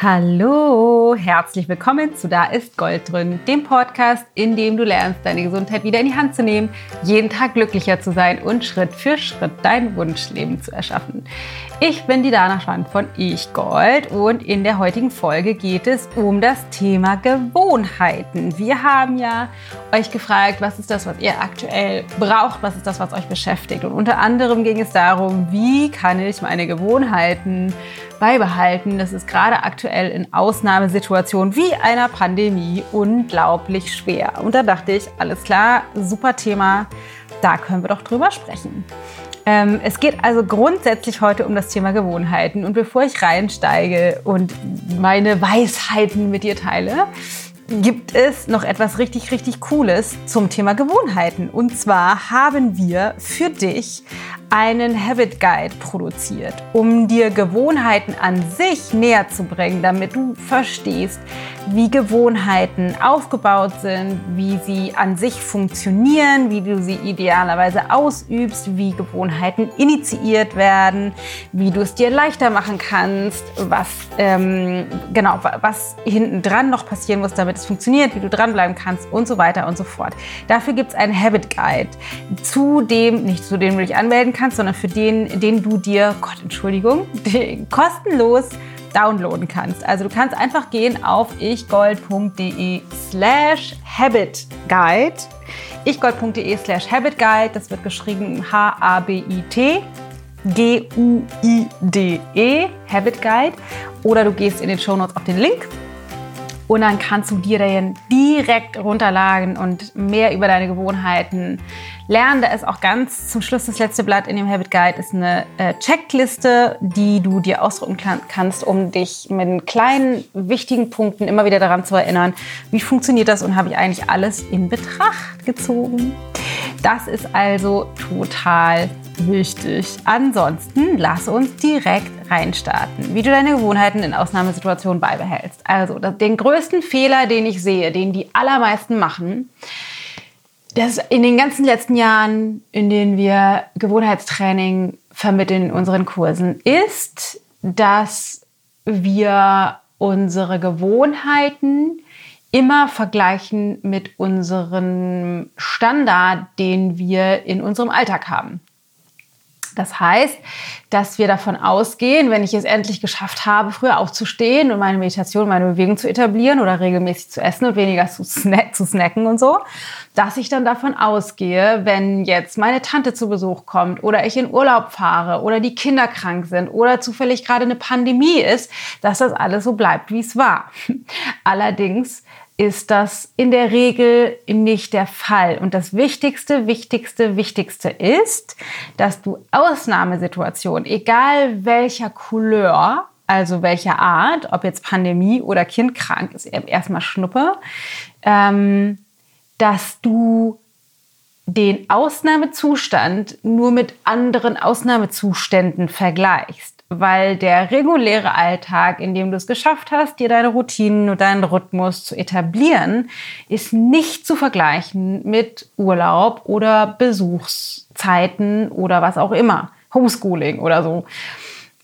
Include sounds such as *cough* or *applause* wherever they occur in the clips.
Hallo, herzlich willkommen zu Da ist Gold drin, dem Podcast, in dem du lernst, deine Gesundheit wieder in die Hand zu nehmen, jeden Tag glücklicher zu sein und Schritt für Schritt dein Wunschleben zu erschaffen. Ich bin die Dana Schwand von Ich Gold und in der heutigen Folge geht es um das Thema Gewohnheiten. Wir haben ja euch gefragt, was ist das, was ihr aktuell braucht, was ist das, was euch beschäftigt. Und unter anderem ging es darum, wie kann ich meine Gewohnheiten beibehalten. Das ist gerade aktuell in Ausnahmesituationen wie einer Pandemie unglaublich schwer. Und da dachte ich, alles klar, super Thema, da können wir doch drüber sprechen. Ähm, es geht also grundsätzlich heute um das Thema Gewohnheiten. Und bevor ich reinsteige und meine Weisheiten mit dir teile, gibt es noch etwas richtig, richtig Cooles zum Thema Gewohnheiten. Und zwar haben wir für dich einen Habit Guide produziert, um dir Gewohnheiten an sich näher zu bringen, damit du verstehst, wie Gewohnheiten aufgebaut sind, wie sie an sich funktionieren, wie du sie idealerweise ausübst, wie Gewohnheiten initiiert werden, wie du es dir leichter machen kannst, was ähm, genau was hinten dran noch passieren muss, damit es funktioniert, wie du dranbleiben kannst und so weiter und so fort. Dafür gibt es einen Habit Guide, zu dem nicht zu dem du dich anmelden kannst, sondern für den, den du dir, Gott, Entschuldigung, *laughs* kostenlos downloaden kannst. Also du kannst einfach gehen auf ichgold.de slash habitguide. ichgold.de slash habitguide, das wird geschrieben H-A-B-I-T. G-U-I-D-E, Habit Guide. Oder du gehst in den Show Notes auf den Link und dann kannst du dir den direkt runterladen und mehr über deine Gewohnheiten lernen. Da ist auch ganz zum Schluss das letzte Blatt in dem Habit Guide ist eine äh, Checkliste, die du dir ausdrucken kannst, um dich mit kleinen wichtigen Punkten immer wieder daran zu erinnern, wie funktioniert das und habe ich eigentlich alles in Betracht gezogen. Das ist also total wichtig. Ansonsten lass uns direkt reinstarten, wie du deine Gewohnheiten in Ausnahmesituationen beibehältst. Also den größten Fehler, den ich sehe, den die allermeisten machen, das in den ganzen letzten Jahren, in denen wir Gewohnheitstraining vermitteln in unseren Kursen, ist, dass wir unsere Gewohnheiten immer vergleichen mit unserem Standard, den wir in unserem Alltag haben. Das heißt, dass wir davon ausgehen, wenn ich es endlich geschafft habe, früher aufzustehen und meine Meditation, meine Bewegung zu etablieren oder regelmäßig zu essen und weniger zu, snack, zu snacken und so, dass ich dann davon ausgehe, wenn jetzt meine Tante zu Besuch kommt oder ich in Urlaub fahre oder die Kinder krank sind oder zufällig gerade eine Pandemie ist, dass das alles so bleibt, wie es war. *laughs* Allerdings ist das in der Regel nicht der Fall. Und das Wichtigste, Wichtigste, Wichtigste ist, dass du Ausnahmesituationen, egal welcher Couleur, also welcher Art, ob jetzt Pandemie oder Kind krank ist, erstmal Schnuppe, ähm, dass du den Ausnahmezustand nur mit anderen Ausnahmezuständen vergleichst weil der reguläre Alltag, in dem du es geschafft hast, dir deine Routinen und deinen Rhythmus zu etablieren, ist nicht zu vergleichen mit Urlaub oder Besuchszeiten oder was auch immer, Homeschooling oder so.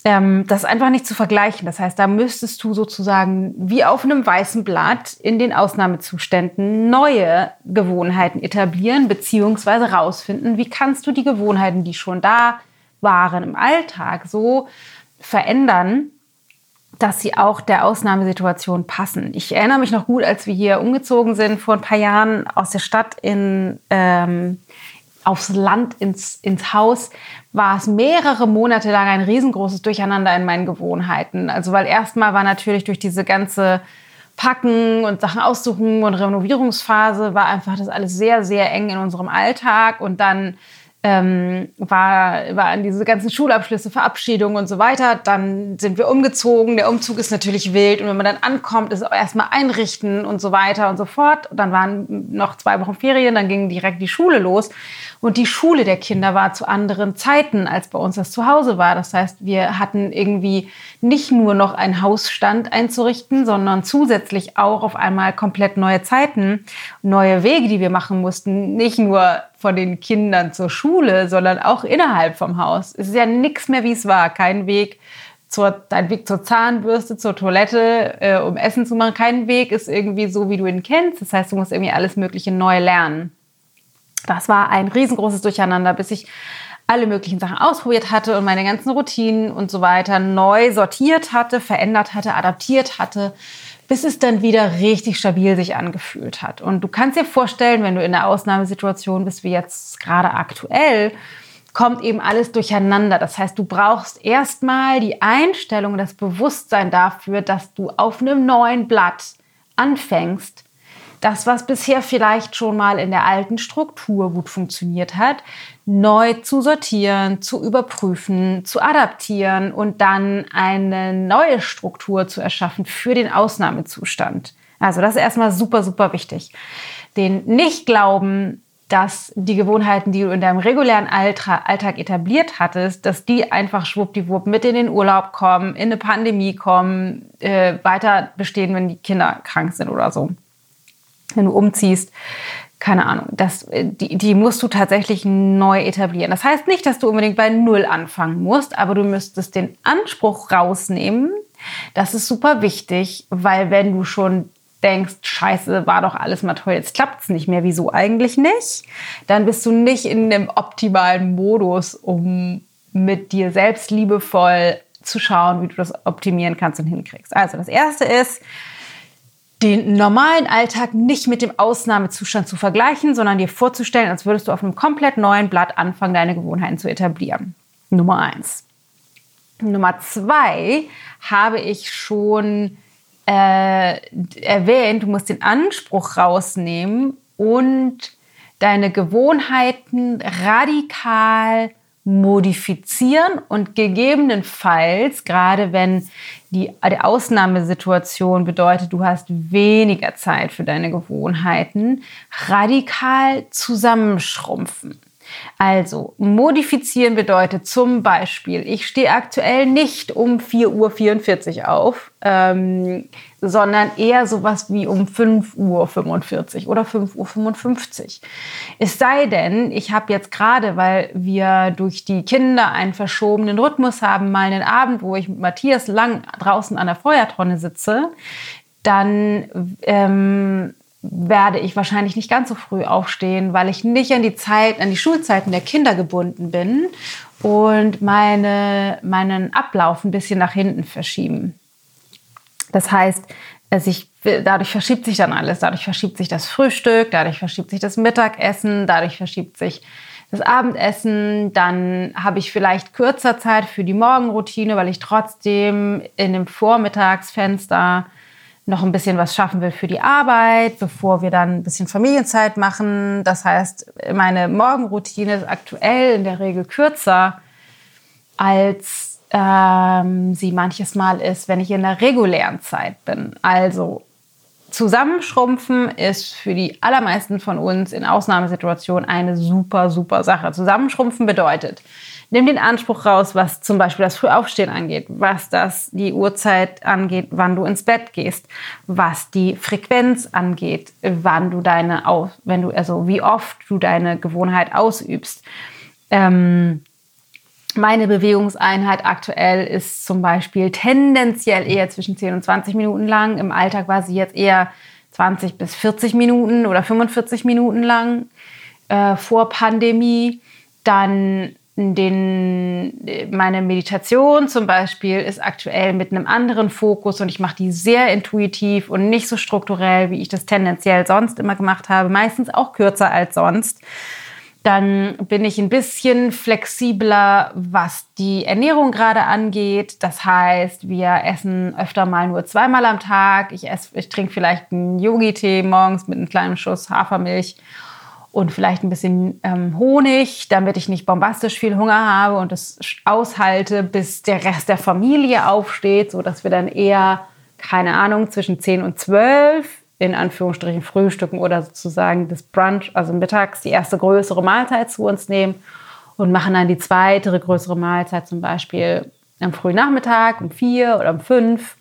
Ähm, das ist einfach nicht zu vergleichen. Das heißt, da müsstest du sozusagen wie auf einem weißen Blatt in den Ausnahmezuständen neue Gewohnheiten etablieren beziehungsweise rausfinden, wie kannst du die Gewohnheiten, die schon da waren im Alltag, so verändern, dass sie auch der Ausnahmesituation passen. Ich erinnere mich noch gut, als wir hier umgezogen sind vor ein paar Jahren aus der Stadt in, ähm, aufs Land ins, ins Haus, war es mehrere Monate lang ein riesengroßes Durcheinander in meinen Gewohnheiten. Also weil erstmal war natürlich durch diese ganze Packen und Sachen aussuchen und Renovierungsphase war einfach das alles sehr, sehr eng in unserem Alltag und dann ähm, war, waren diese ganzen Schulabschlüsse, Verabschiedungen und so weiter. Dann sind wir umgezogen. Der Umzug ist natürlich wild. Und wenn man dann ankommt, ist erstmal einrichten und so weiter und so fort. Dann waren noch zwei Wochen Ferien, dann ging direkt die Schule los. Und die Schule der Kinder war zu anderen Zeiten, als bei uns das Zuhause war. Das heißt, wir hatten irgendwie nicht nur noch einen Hausstand einzurichten, sondern zusätzlich auch auf einmal komplett neue Zeiten, neue Wege, die wir machen mussten. Nicht nur von den Kindern zur Schule, sondern auch innerhalb vom Haus. Es ist ja nichts mehr, wie es war. Kein Weg zur, dein Weg zur Zahnbürste, zur Toilette, äh, um Essen zu machen. Kein Weg ist irgendwie so, wie du ihn kennst. Das heißt, du musst irgendwie alles Mögliche neu lernen. Das war ein riesengroßes Durcheinander, bis ich alle möglichen Sachen ausprobiert hatte und meine ganzen Routinen und so weiter neu sortiert hatte, verändert hatte, adaptiert hatte, bis es dann wieder richtig stabil sich angefühlt hat. Und du kannst dir vorstellen, wenn du in einer Ausnahmesituation bist, wie jetzt gerade aktuell, kommt eben alles durcheinander. Das heißt, du brauchst erstmal die Einstellung, das Bewusstsein dafür, dass du auf einem neuen Blatt anfängst, das, was bisher vielleicht schon mal in der alten Struktur gut funktioniert hat, neu zu sortieren, zu überprüfen, zu adaptieren und dann eine neue Struktur zu erschaffen für den Ausnahmezustand. Also das ist erstmal super, super wichtig. Den Nicht-Glauben, dass die Gewohnheiten, die du in deinem regulären Alltag etabliert hattest, dass die einfach schwuppdiwupp mit in den Urlaub kommen, in eine Pandemie kommen, äh, weiter bestehen, wenn die Kinder krank sind oder so wenn du umziehst, keine Ahnung, das, die, die musst du tatsächlich neu etablieren. Das heißt nicht, dass du unbedingt bei Null anfangen musst, aber du müsstest den Anspruch rausnehmen. Das ist super wichtig, weil wenn du schon denkst, scheiße, war doch alles mal toll, jetzt klappt es nicht mehr, wieso eigentlich nicht? Dann bist du nicht in dem optimalen Modus, um mit dir selbst liebevoll zu schauen, wie du das optimieren kannst und hinkriegst. Also das Erste ist, den normalen Alltag nicht mit dem Ausnahmezustand zu vergleichen, sondern dir vorzustellen, als würdest du auf einem komplett neuen Blatt anfangen, deine Gewohnheiten zu etablieren. Nummer eins. Nummer zwei habe ich schon äh, erwähnt, du musst den Anspruch rausnehmen und deine Gewohnheiten radikal modifizieren und gegebenenfalls, gerade wenn die, die Ausnahmesituation bedeutet, du hast weniger Zeit für deine Gewohnheiten, radikal zusammenschrumpfen. Also, modifizieren bedeutet zum Beispiel, ich stehe aktuell nicht um 4.44 Uhr auf, ähm, sondern eher sowas wie um 5.45 Uhr oder 5.55 Uhr. Es sei denn, ich habe jetzt gerade, weil wir durch die Kinder einen verschobenen Rhythmus haben, mal einen Abend, wo ich mit Matthias lang draußen an der Feuertonne sitze, dann ähm, werde ich wahrscheinlich nicht ganz so früh aufstehen, weil ich nicht an die Zeit, an die Schulzeiten der Kinder gebunden bin und meine, meinen Ablauf ein bisschen nach hinten verschieben. Das heißt, also ich, dadurch verschiebt sich dann alles. Dadurch verschiebt sich das Frühstück, dadurch verschiebt sich das Mittagessen, dadurch verschiebt sich das Abendessen. Dann habe ich vielleicht kürzer Zeit für die Morgenroutine, weil ich trotzdem in dem Vormittagsfenster noch ein bisschen was schaffen will für die Arbeit, bevor wir dann ein bisschen Familienzeit machen. Das heißt, meine Morgenroutine ist aktuell in der Regel kürzer, als ähm, sie manches Mal ist, wenn ich in der regulären Zeit bin. Also Zusammenschrumpfen ist für die allermeisten von uns in Ausnahmesituationen eine super, super Sache. Zusammenschrumpfen bedeutet, Nimm den Anspruch raus, was zum Beispiel das Frühaufstehen angeht, was das die Uhrzeit angeht, wann du ins Bett gehst, was die Frequenz angeht, wann du deine, wenn du, also wie oft du deine Gewohnheit ausübst. Ähm, meine Bewegungseinheit aktuell ist zum Beispiel tendenziell eher zwischen 10 und 20 Minuten lang. Im Alltag war sie jetzt eher 20 bis 40 Minuten oder 45 Minuten lang äh, vor Pandemie. Dann den, meine Meditation zum Beispiel ist aktuell mit einem anderen Fokus und ich mache die sehr intuitiv und nicht so strukturell, wie ich das tendenziell sonst immer gemacht habe, meistens auch kürzer als sonst. Dann bin ich ein bisschen flexibler, was die Ernährung gerade angeht. Das heißt, wir essen öfter mal nur zweimal am Tag. Ich, esse, ich trinke vielleicht einen Yogi-Tee morgens mit einem kleinen Schuss Hafermilch und vielleicht ein bisschen ähm, Honig, damit ich nicht bombastisch viel Hunger habe und es aushalte, bis der Rest der Familie aufsteht, so dass wir dann eher, keine Ahnung, zwischen 10 und 12 in Anführungsstrichen frühstücken oder sozusagen das Brunch, also mittags die erste größere Mahlzeit zu uns nehmen und machen dann die zweite größere Mahlzeit zum Beispiel am frühen Nachmittag um vier oder um fünf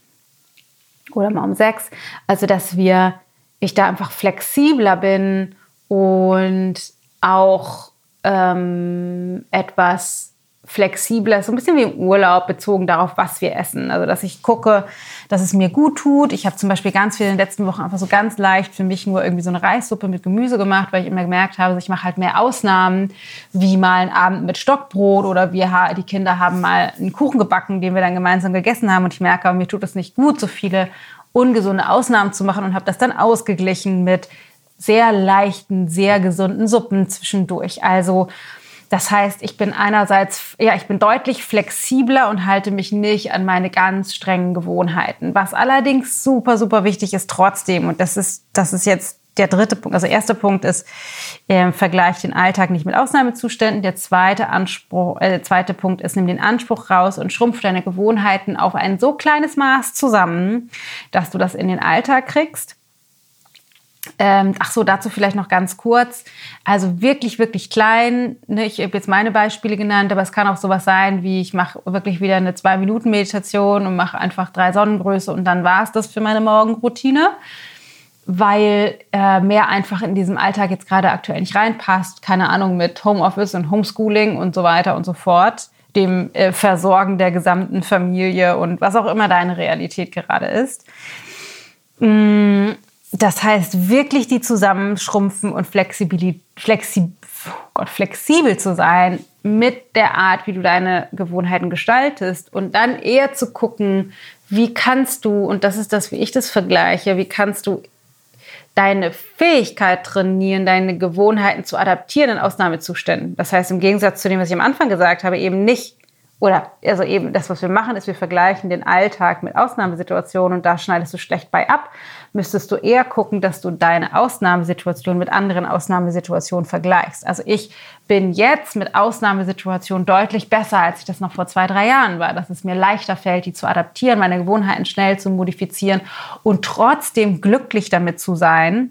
oder mal um sechs. Also dass wir, ich da einfach flexibler bin und auch ähm, etwas flexibler, so ein bisschen wie im Urlaub bezogen darauf, was wir essen. Also dass ich gucke, dass es mir gut tut. Ich habe zum Beispiel ganz viel in den letzten Wochen einfach so ganz leicht für mich nur irgendwie so eine Reissuppe mit Gemüse gemacht, weil ich immer gemerkt habe, ich mache halt mehr Ausnahmen, wie mal einen Abend mit Stockbrot oder wir die Kinder haben mal einen Kuchen gebacken, den wir dann gemeinsam gegessen haben und ich merke, mir tut es nicht gut, so viele ungesunde Ausnahmen zu machen und habe das dann ausgeglichen mit sehr leichten, sehr gesunden Suppen zwischendurch. Also das heißt, ich bin einerseits, ja, ich bin deutlich flexibler und halte mich nicht an meine ganz strengen Gewohnheiten. Was allerdings super, super wichtig ist trotzdem, und das ist, das ist jetzt der dritte Punkt, also erster Punkt ist, äh, vergleich den Alltag nicht mit Ausnahmezuständen. Der zweite, Anspruch, äh, der zweite Punkt ist, nimm den Anspruch raus und schrumpf deine Gewohnheiten auf ein so kleines Maß zusammen, dass du das in den Alltag kriegst. Ähm, ach so, dazu vielleicht noch ganz kurz. Also wirklich, wirklich klein. Ne? Ich habe jetzt meine Beispiele genannt, aber es kann auch sowas sein, wie ich mache wirklich wieder eine Zwei-Minuten-Meditation und mache einfach drei Sonnengröße und dann war es das für meine Morgenroutine, weil äh, mehr einfach in diesem Alltag jetzt gerade aktuell nicht reinpasst. Keine Ahnung, mit Homeoffice und Homeschooling und so weiter und so fort. Dem äh, Versorgen der gesamten Familie und was auch immer deine Realität gerade ist. Mm das heißt, wirklich die zusammenschrumpfen und flexibel, flexib, oh Gott, flexibel zu sein mit der Art, wie du deine Gewohnheiten gestaltest und dann eher zu gucken, wie kannst du, und das ist das, wie ich das vergleiche, wie kannst du deine Fähigkeit trainieren, deine Gewohnheiten zu adaptieren in Ausnahmezuständen. Das heißt, im Gegensatz zu dem, was ich am Anfang gesagt habe, eben nicht oder also eben das, was wir machen, ist, wir vergleichen den Alltag mit Ausnahmesituationen und da schneidest du schlecht bei ab. Müsstest du eher gucken, dass du deine Ausnahmesituation mit anderen Ausnahmesituationen vergleichst. Also ich bin jetzt mit Ausnahmesituationen deutlich besser, als ich das noch vor zwei, drei Jahren war. Dass es mir leichter fällt, die zu adaptieren, meine Gewohnheiten schnell zu modifizieren und trotzdem glücklich damit zu sein.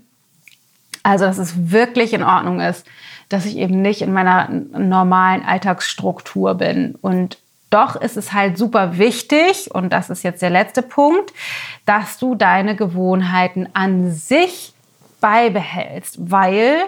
Also, dass es wirklich in Ordnung ist, dass ich eben nicht in meiner normalen Alltagsstruktur bin. Und doch ist es halt super wichtig, und das ist jetzt der letzte Punkt, dass du deine Gewohnheiten an sich beibehältst, weil,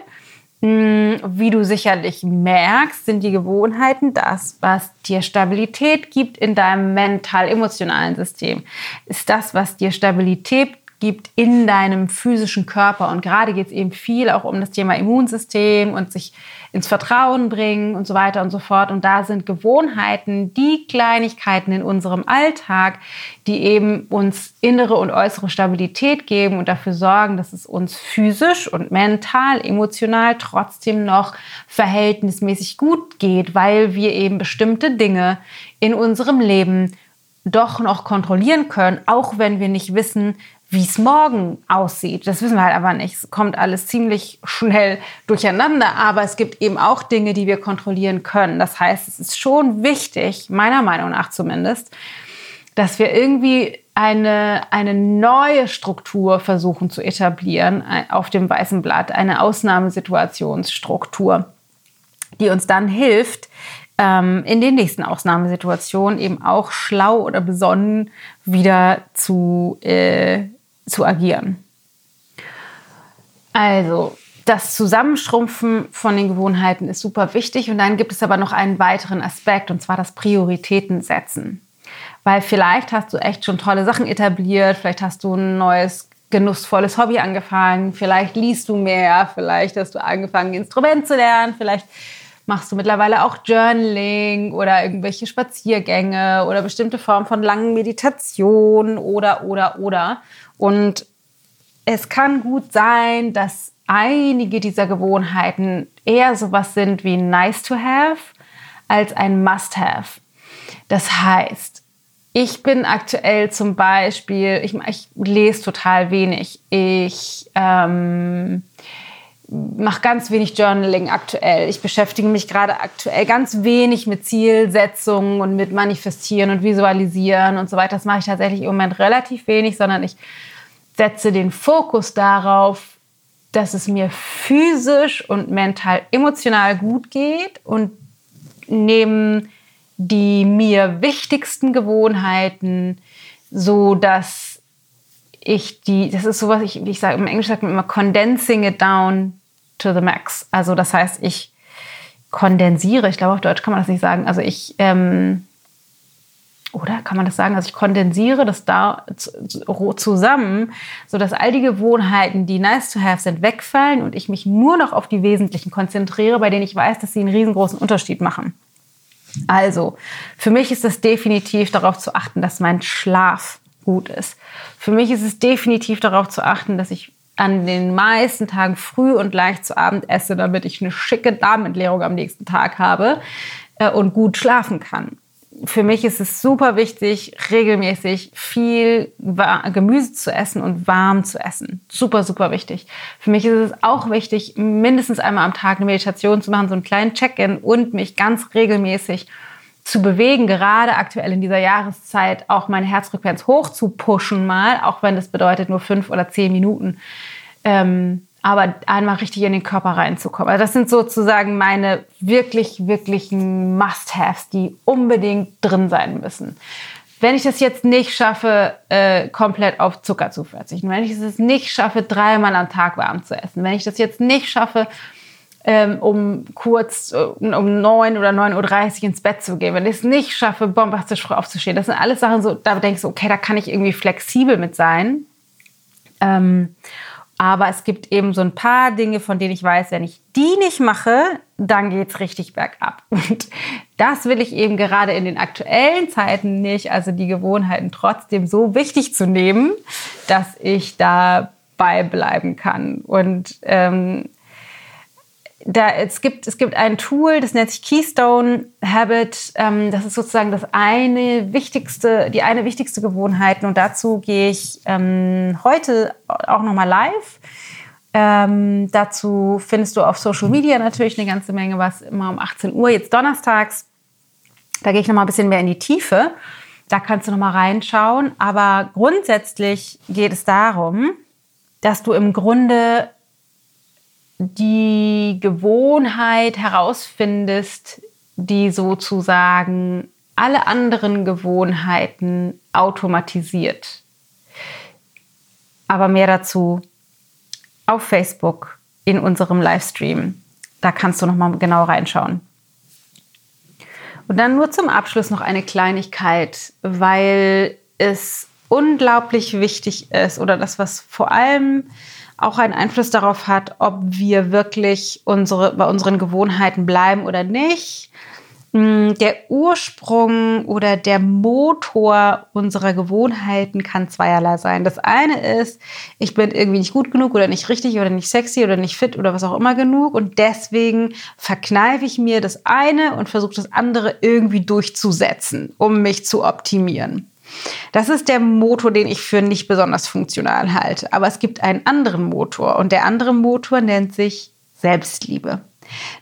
hm, wie du sicherlich merkst, sind die Gewohnheiten das, was dir Stabilität gibt in deinem mental-emotionalen System. Ist das, was dir Stabilität gibt in deinem physischen Körper. Und gerade geht es eben viel auch um das Thema Immunsystem und sich ins Vertrauen bringen und so weiter und so fort. Und da sind Gewohnheiten die Kleinigkeiten in unserem Alltag, die eben uns innere und äußere Stabilität geben und dafür sorgen, dass es uns physisch und mental, emotional trotzdem noch verhältnismäßig gut geht, weil wir eben bestimmte Dinge in unserem Leben doch noch kontrollieren können, auch wenn wir nicht wissen, wie es morgen aussieht. Das wissen wir halt aber nicht. Es kommt alles ziemlich schnell durcheinander, aber es gibt eben auch Dinge, die wir kontrollieren können. Das heißt, es ist schon wichtig, meiner Meinung nach zumindest, dass wir irgendwie eine, eine neue Struktur versuchen zu etablieren äh, auf dem weißen Blatt, eine Ausnahmesituationsstruktur, die uns dann hilft, ähm, in den nächsten Ausnahmesituationen eben auch schlau oder besonnen wieder zu äh, zu agieren. Also, das Zusammenschrumpfen von den Gewohnheiten ist super wichtig. Und dann gibt es aber noch einen weiteren Aspekt, und zwar das Prioritäten setzen. Weil vielleicht hast du echt schon tolle Sachen etabliert, vielleicht hast du ein neues genussvolles Hobby angefangen, vielleicht liest du mehr, vielleicht hast du angefangen, Instrument zu lernen, vielleicht machst du mittlerweile auch Journaling oder irgendwelche Spaziergänge oder bestimmte Formen von langen Meditationen oder, oder, oder. Und es kann gut sein, dass einige dieser Gewohnheiten eher sowas sind wie nice to have als ein must have. Das heißt, ich bin aktuell zum Beispiel, ich, ich lese total wenig. Ich ähm, mache ganz wenig Journaling aktuell. Ich beschäftige mich gerade aktuell ganz wenig mit Zielsetzungen und mit Manifestieren und Visualisieren und so weiter. Das mache ich tatsächlich im Moment relativ wenig, sondern ich setze den Fokus darauf, dass es mir physisch und mental emotional gut geht und nehme die mir wichtigsten Gewohnheiten, so dass ich die, das ist sowas, ich, ich sage im Englisch sagt man immer condensing it down to the max. Also das heißt, ich kondensiere. Ich glaube, auf Deutsch kann man das nicht sagen. Also ich, ähm, oder kann man das sagen? Also ich kondensiere das da zusammen, sodass all die Gewohnheiten, die nice to have sind, wegfallen und ich mich nur noch auf die wesentlichen konzentriere, bei denen ich weiß, dass sie einen riesengroßen Unterschied machen. Also, für mich ist es definitiv darauf zu achten, dass mein Schlaf gut ist. Für mich ist es definitiv darauf zu achten, dass ich an den meisten Tagen früh und leicht zu Abend esse, damit ich eine schicke Darmentleerung am nächsten Tag habe äh, und gut schlafen kann. Für mich ist es super wichtig, regelmäßig viel Gemüse zu essen und warm zu essen. Super, super wichtig. Für mich ist es auch wichtig, mindestens einmal am Tag eine Meditation zu machen, so einen kleinen Check-in und mich ganz regelmäßig zu bewegen, gerade aktuell in dieser Jahreszeit auch meine Herzfrequenz hoch zu pushen mal, auch wenn das bedeutet nur fünf oder zehn Minuten. Ähm, aber einmal richtig in den Körper reinzukommen. Also das sind sozusagen meine wirklich, wirklichen Must-Haves, die unbedingt drin sein müssen. Wenn ich das jetzt nicht schaffe, äh, komplett auf Zucker zu verzichten, wenn ich es nicht schaffe, dreimal am Tag warm zu essen, wenn ich das jetzt nicht schaffe, ähm, um kurz äh, um 9 oder 9.30 Uhr ins Bett zu gehen, wenn ich es nicht schaffe, bombastisch früh aufzustehen. Das sind alles Sachen, so, da denkst du, okay, da kann ich irgendwie flexibel mit sein. Ähm, aber es gibt eben so ein paar Dinge, von denen ich weiß, wenn ich die nicht mache, dann geht es richtig bergab. *laughs* Und das will ich eben gerade in den aktuellen Zeiten nicht, also die Gewohnheiten trotzdem so wichtig zu nehmen, dass ich dabei bleiben kann. Und ähm, da, es, gibt, es gibt ein Tool, das nennt sich Keystone Habit. Ähm, das ist sozusagen das eine wichtigste, die eine wichtigste Gewohnheit. Und dazu gehe ich ähm, heute auch nochmal live. Ähm, dazu findest du auf Social Media natürlich eine ganze Menge was, immer um 18 Uhr, jetzt donnerstags. Da gehe ich nochmal ein bisschen mehr in die Tiefe. Da kannst du nochmal reinschauen. Aber grundsätzlich geht es darum, dass du im Grunde die Gewohnheit herausfindest, die sozusagen alle anderen Gewohnheiten automatisiert. Aber mehr dazu auf Facebook in unserem Livestream. Da kannst du noch mal genau reinschauen. Und dann nur zum Abschluss noch eine Kleinigkeit, weil es unglaublich wichtig ist oder das, was vor allem auch einen Einfluss darauf hat, ob wir wirklich unsere, bei unseren Gewohnheiten bleiben oder nicht. Mm, der Ursprung oder der Motor unserer Gewohnheiten kann zweierlei sein. Das eine ist, ich bin irgendwie nicht gut genug oder nicht richtig oder nicht sexy oder nicht fit oder was auch immer genug und deswegen verkneife ich mir das eine und versuche das andere irgendwie durchzusetzen, um mich zu optimieren. Das ist der Motor, den ich für nicht besonders funktional halte. Aber es gibt einen anderen Motor und der andere Motor nennt sich Selbstliebe.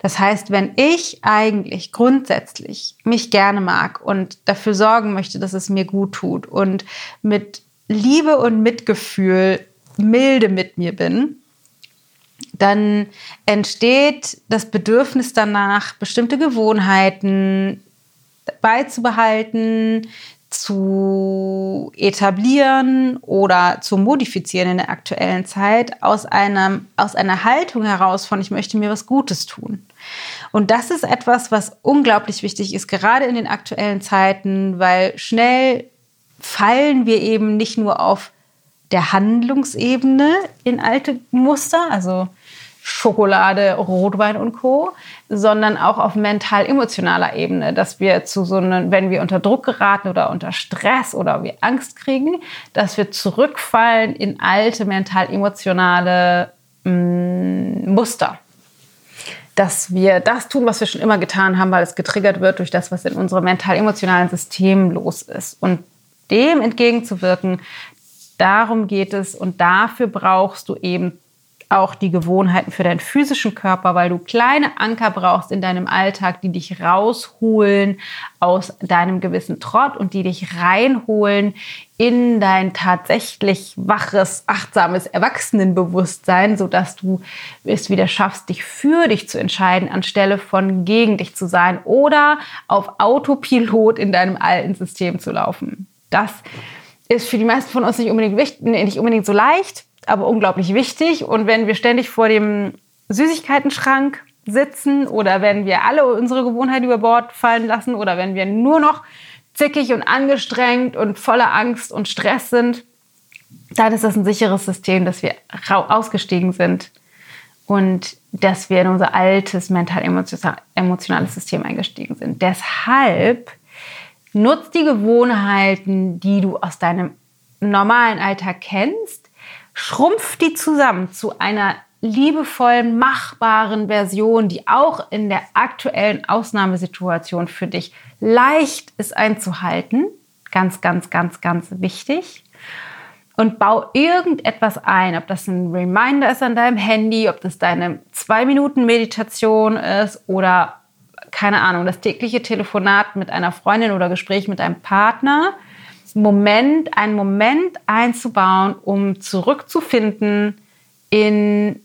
Das heißt, wenn ich eigentlich grundsätzlich mich gerne mag und dafür sorgen möchte, dass es mir gut tut und mit Liebe und Mitgefühl milde mit mir bin, dann entsteht das Bedürfnis danach, bestimmte Gewohnheiten beizubehalten, zu etablieren oder zu modifizieren in der aktuellen Zeit aus, einem, aus einer Haltung heraus von, ich möchte mir was Gutes tun. Und das ist etwas, was unglaublich wichtig ist, gerade in den aktuellen Zeiten, weil schnell fallen wir eben nicht nur auf der Handlungsebene in alte Muster, also Schokolade, Rotwein und Co., sondern auch auf mental-emotionaler Ebene, dass wir zu so einem, wenn wir unter Druck geraten oder unter Stress oder wir Angst kriegen, dass wir zurückfallen in alte mental-emotionale mm, Muster. Dass wir das tun, was wir schon immer getan haben, weil es getriggert wird durch das, was in unserem mental-emotionalen System los ist. Und dem entgegenzuwirken, darum geht es und dafür brauchst du eben auch die Gewohnheiten für deinen physischen Körper, weil du kleine Anker brauchst in deinem Alltag, die dich rausholen aus deinem gewissen Trott und die dich reinholen in dein tatsächlich waches, achtsames Erwachsenenbewusstsein, sodass du es wieder schaffst, dich für dich zu entscheiden, anstelle von gegen dich zu sein oder auf Autopilot in deinem alten System zu laufen. Das ist für die meisten von uns nicht unbedingt, nicht unbedingt so leicht aber unglaublich wichtig. Und wenn wir ständig vor dem Süßigkeitenschrank sitzen oder wenn wir alle unsere Gewohnheiten über Bord fallen lassen oder wenn wir nur noch zickig und angestrengt und voller Angst und Stress sind, dann ist das ein sicheres System, dass wir ausgestiegen sind und dass wir in unser altes mental-emotionales System eingestiegen sind. Deshalb nutzt die Gewohnheiten, die du aus deinem normalen Alltag kennst, schrumpf die zusammen zu einer liebevollen, machbaren Version, die auch in der aktuellen Ausnahmesituation für dich leicht ist einzuhalten. Ganz, ganz, ganz, ganz wichtig. Und bau irgendetwas ein, ob das ein Reminder ist an deinem Handy, ob das deine zwei Minuten Meditation ist oder keine Ahnung, das tägliche Telefonat mit einer Freundin oder Gespräch mit einem Partner. Moment, einen Moment einzubauen, um zurückzufinden in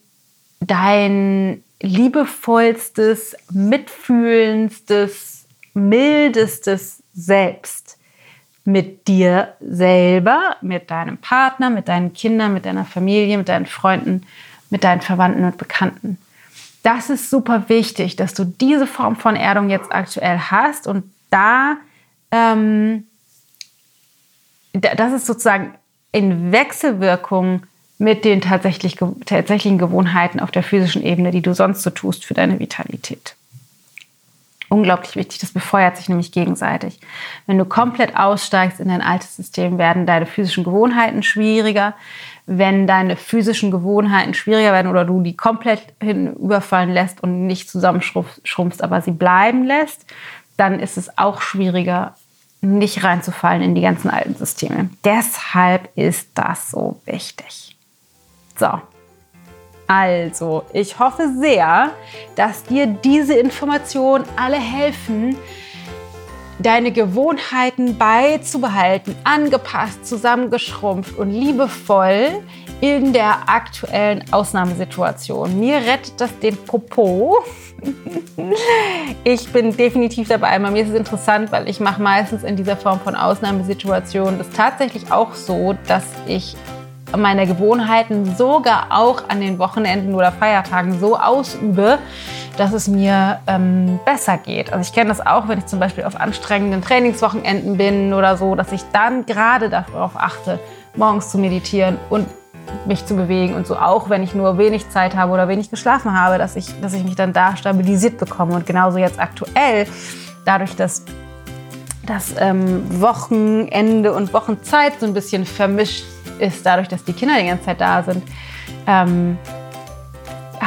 dein liebevollstes, mitfühlendstes, mildestes Selbst mit dir selber, mit deinem Partner, mit deinen Kindern, mit deiner Familie, mit deinen Freunden, mit deinen Verwandten und Bekannten. Das ist super wichtig, dass du diese Form von Erdung jetzt aktuell hast und da, ähm, das ist sozusagen in Wechselwirkung mit den tatsächlich, tatsächlichen Gewohnheiten auf der physischen Ebene, die du sonst so tust für deine Vitalität. Unglaublich wichtig, das befeuert sich nämlich gegenseitig. Wenn du komplett aussteigst in dein altes System, werden deine physischen Gewohnheiten schwieriger. Wenn deine physischen Gewohnheiten schwieriger werden oder du die komplett hinüberfallen lässt und nicht zusammenschrumpfst, aber sie bleiben lässt, dann ist es auch schwieriger, nicht reinzufallen in die ganzen alten Systeme. Deshalb ist das so wichtig. So. Also, ich hoffe sehr, dass dir diese Informationen alle helfen, deine Gewohnheiten beizubehalten, angepasst, zusammengeschrumpft und liebevoll in der aktuellen Ausnahmesituation. Mir rettet das den Popo. *laughs* ich bin definitiv dabei. Bei mir ist es interessant, weil ich mache meistens in dieser Form von Ausnahmesituationen das tatsächlich auch so, dass ich meine Gewohnheiten sogar auch an den Wochenenden oder Feiertagen so ausübe, dass es mir ähm, besser geht. Also ich kenne das auch, wenn ich zum Beispiel auf anstrengenden Trainingswochenenden bin oder so, dass ich dann gerade darauf achte, morgens zu meditieren und mich zu bewegen und so auch, wenn ich nur wenig Zeit habe oder wenig geschlafen habe, dass ich, dass ich mich dann da stabilisiert bekomme. Und genauso jetzt aktuell, dadurch, dass das ähm, Wochenende und Wochenzeit so ein bisschen vermischt ist, dadurch, dass die Kinder die ganze Zeit da sind, ähm,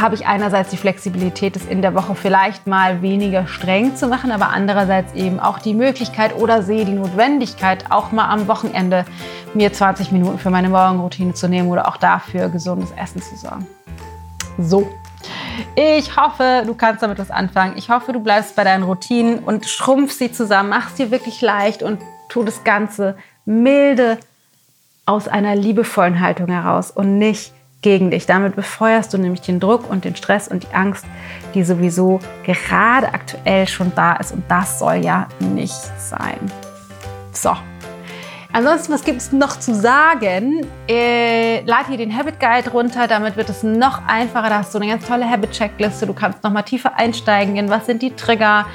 habe ich einerseits die Flexibilität, es in der Woche vielleicht mal weniger streng zu machen, aber andererseits eben auch die Möglichkeit oder sehe die Notwendigkeit, auch mal am Wochenende mir 20 Minuten für meine Morgenroutine zu nehmen oder auch dafür gesundes Essen zu sorgen. So. Ich hoffe, du kannst damit was anfangen. Ich hoffe, du bleibst bei deinen Routinen und schrumpfst sie zusammen, machst sie wirklich leicht und tu das Ganze milde aus einer liebevollen Haltung heraus und nicht gegen dich. Damit befeuerst du nämlich den Druck und den Stress und die Angst, die sowieso gerade aktuell schon da ist. Und das soll ja nicht sein. So. Ansonsten, was gibt es noch zu sagen? Äh, lad hier den Habit Guide runter, damit wird es noch einfacher. Da hast du eine ganz tolle Habit-Checkliste. Du kannst noch mal tiefer einsteigen in, was sind die Trigger,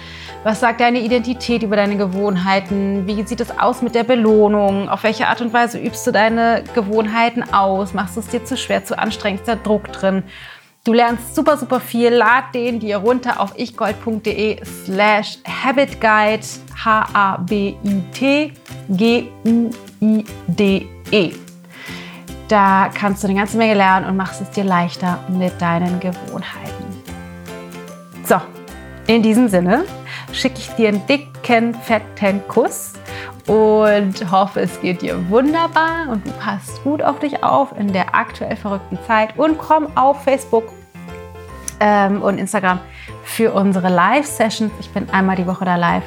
was sagt deine Identität über deine Gewohnheiten? Wie sieht es aus mit der Belohnung? Auf welche Art und Weise übst du deine Gewohnheiten aus? Machst du es dir zu schwer, zu anstrengend? Ist da Druck drin? Du lernst super, super viel. Lad den dir runter auf ichgold.de slash habitguide H-A-B-I-T G-U-I-D-E. Da kannst du eine ganze Menge lernen und machst es dir leichter mit deinen Gewohnheiten. So, in diesem Sinne schicke ich dir einen dicken, fetten Kuss und hoffe, es geht dir wunderbar und du passt gut auf dich auf in der aktuell verrückten Zeit und komm auf Facebook ähm, und Instagram für unsere Live-Sessions. Ich bin einmal die Woche da live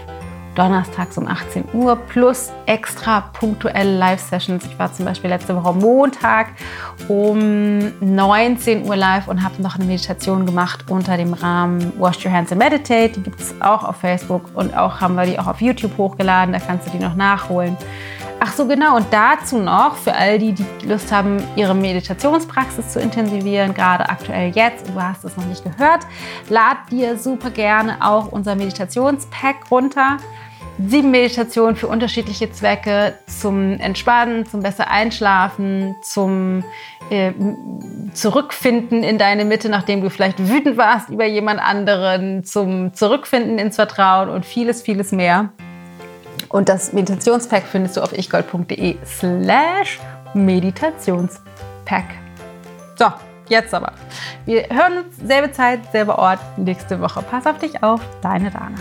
donnerstags um 18 Uhr plus extra punktuelle Live-Sessions. Ich war zum Beispiel letzte Woche Montag um 19 Uhr live und habe noch eine Meditation gemacht unter dem Rahmen Wash Your Hands and Meditate. Die gibt es auch auf Facebook und auch haben wir die auch auf YouTube hochgeladen. Da kannst du die noch nachholen. Ach so, genau. Und dazu noch, für all die, die Lust haben, ihre Meditationspraxis zu intensivieren, gerade aktuell jetzt, du hast es noch nicht gehört, lad dir super gerne auch unser Meditationspack runter. Sieben Meditationen für unterschiedliche Zwecke, zum Entspannen, zum besser Einschlafen, zum äh, Zurückfinden in deine Mitte, nachdem du vielleicht wütend warst über jemand anderen, zum Zurückfinden ins Vertrauen und vieles, vieles mehr. Und das Meditationspack findest du auf ichgold.de slash Meditationspack. So, jetzt aber. Wir hören uns selbe Zeit, selber Ort nächste Woche. Pass auf dich auf, deine Dana.